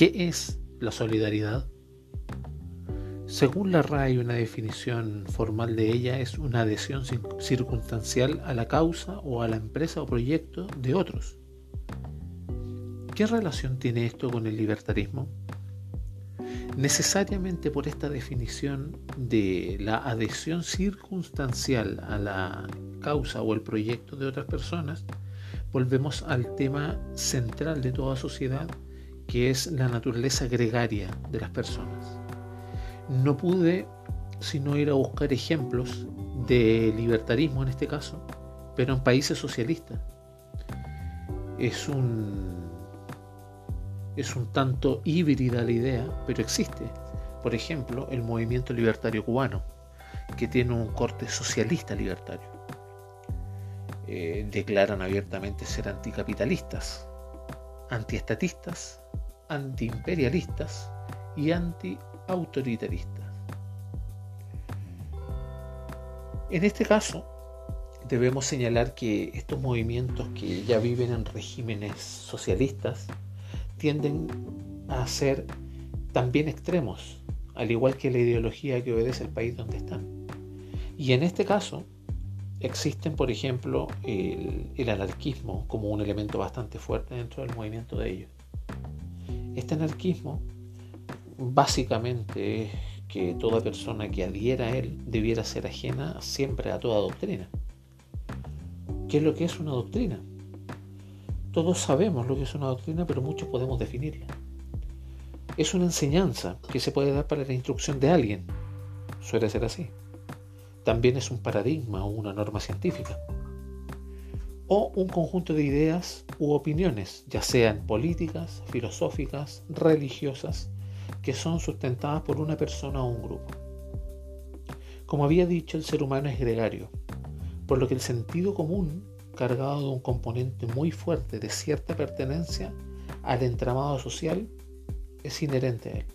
¿Qué es la solidaridad? Según la RAI, una definición formal de ella es una adhesión circunstancial a la causa o a la empresa o proyecto de otros. ¿Qué relación tiene esto con el libertarismo? Necesariamente por esta definición de la adhesión circunstancial a la causa o el proyecto de otras personas, volvemos al tema central de toda sociedad, que es la naturaleza gregaria de las personas no pude sino ir a buscar ejemplos de libertarismo en este caso, pero en países socialistas. Es un, es un tanto híbrida la idea, pero existe. Por ejemplo, el movimiento libertario cubano, que tiene un corte socialista libertario. Eh, declaran abiertamente ser anticapitalistas, antiestatistas, antiimperialistas y anti autoritaristas. En este caso, debemos señalar que estos movimientos que ya viven en regímenes socialistas tienden a ser también extremos, al igual que la ideología que obedece el país donde están. Y en este caso, existen, por ejemplo, el, el anarquismo como un elemento bastante fuerte dentro del movimiento de ellos. Este anarquismo básicamente es que toda persona que adhiera a él debiera ser ajena siempre a toda doctrina. ¿Qué es lo que es una doctrina? Todos sabemos lo que es una doctrina, pero muchos podemos definirla. Es una enseñanza que se puede dar para la instrucción de alguien. Suele ser así. También es un paradigma o una norma científica. O un conjunto de ideas u opiniones, ya sean políticas, filosóficas, religiosas, que son sustentadas por una persona o un grupo. Como había dicho, el ser humano es gregario, por lo que el sentido común, cargado de un componente muy fuerte de cierta pertenencia al entramado social, es inherente a él.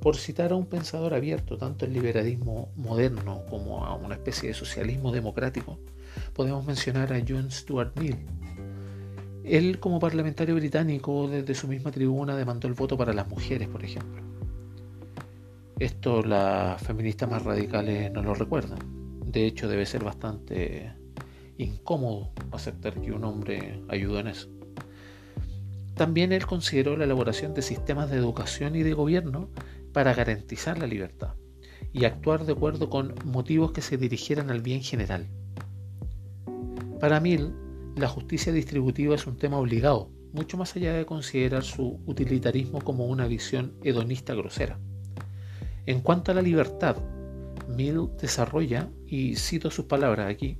Por citar a un pensador abierto tanto al liberalismo moderno como a una especie de socialismo democrático, podemos mencionar a John Stuart Mill, él como parlamentario británico desde su misma tribuna demandó el voto para las mujeres, por ejemplo. Esto las feministas más radicales no lo recuerdan. De hecho, debe ser bastante incómodo aceptar que un hombre ayudó en eso. También él consideró la elaboración de sistemas de educación y de gobierno para garantizar la libertad y actuar de acuerdo con motivos que se dirigieran al bien general. Para Mill, la justicia distributiva es un tema obligado, mucho más allá de considerar su utilitarismo como una visión hedonista grosera. En cuanto a la libertad, Mill desarrolla, y cito sus palabras aquí,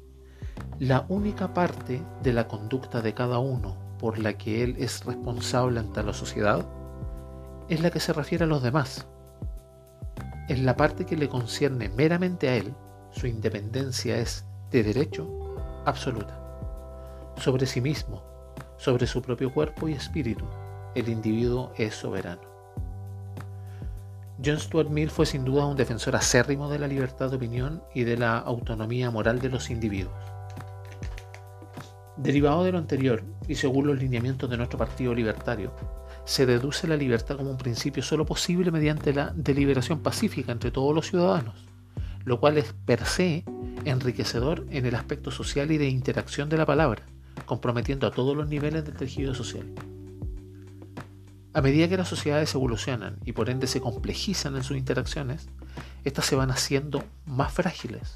la única parte de la conducta de cada uno por la que él es responsable ante la sociedad es la que se refiere a los demás. Es la parte que le concierne meramente a él, su independencia es de derecho absoluta sobre sí mismo, sobre su propio cuerpo y espíritu. El individuo es soberano. John Stuart Mill fue sin duda un defensor acérrimo de la libertad de opinión y de la autonomía moral de los individuos. Derivado de lo anterior, y según los lineamientos de nuestro Partido Libertario, se deduce la libertad como un principio solo posible mediante la deliberación pacífica entre todos los ciudadanos, lo cual es per se enriquecedor en el aspecto social y de interacción de la palabra comprometiendo a todos los niveles del tejido social. A medida que las sociedades evolucionan y por ende se complejizan en sus interacciones, éstas se van haciendo más frágiles,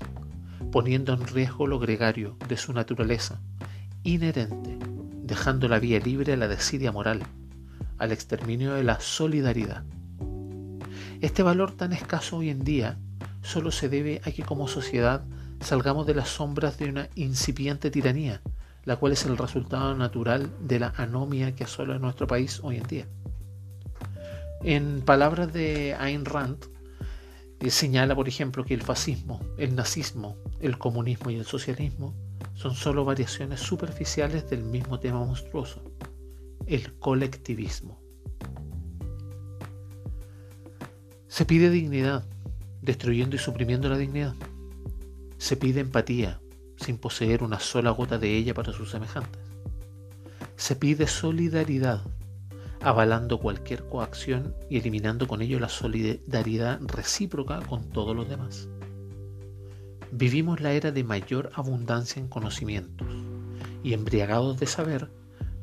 poniendo en riesgo lo gregario de su naturaleza inherente, dejando la vía libre a la desidia moral, al exterminio de la solidaridad. Este valor tan escaso hoy en día solo se debe a que como sociedad salgamos de las sombras de una incipiente tiranía la cual es el resultado natural de la anomia que asola nuestro país hoy en día. En palabras de Ayn Rand, eh, señala, por ejemplo, que el fascismo, el nazismo, el comunismo y el socialismo son solo variaciones superficiales del mismo tema monstruoso, el colectivismo. Se pide dignidad, destruyendo y suprimiendo la dignidad. Se pide empatía, sin poseer una sola gota de ella para sus semejantes. Se pide solidaridad, avalando cualquier coacción y eliminando con ello la solidaridad recíproca con todos los demás. Vivimos la era de mayor abundancia en conocimientos y embriagados de saber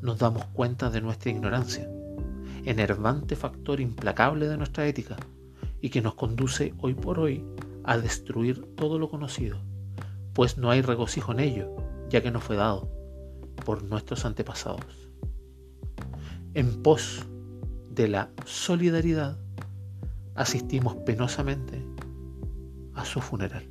nos damos cuenta de nuestra ignorancia, enervante factor implacable de nuestra ética y que nos conduce hoy por hoy a destruir todo lo conocido, pues no hay regocijo en ello, ya que no fue dado por nuestros antepasados en pos de la solidaridad, asistimos penosamente a su funeral.